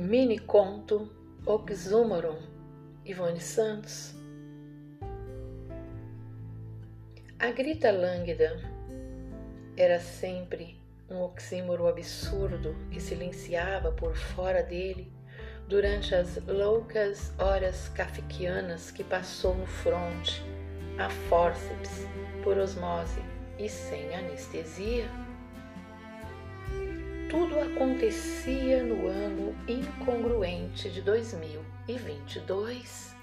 Mini conto Oxúmoron, Ivone Santos. A grita lânguida era sempre um oxímoro absurdo que silenciava por fora dele durante as loucas horas kafkianas que passou no fronte, a fórceps, por osmose e sem anestesia. Tudo acontecia no ano incongruente de 2022.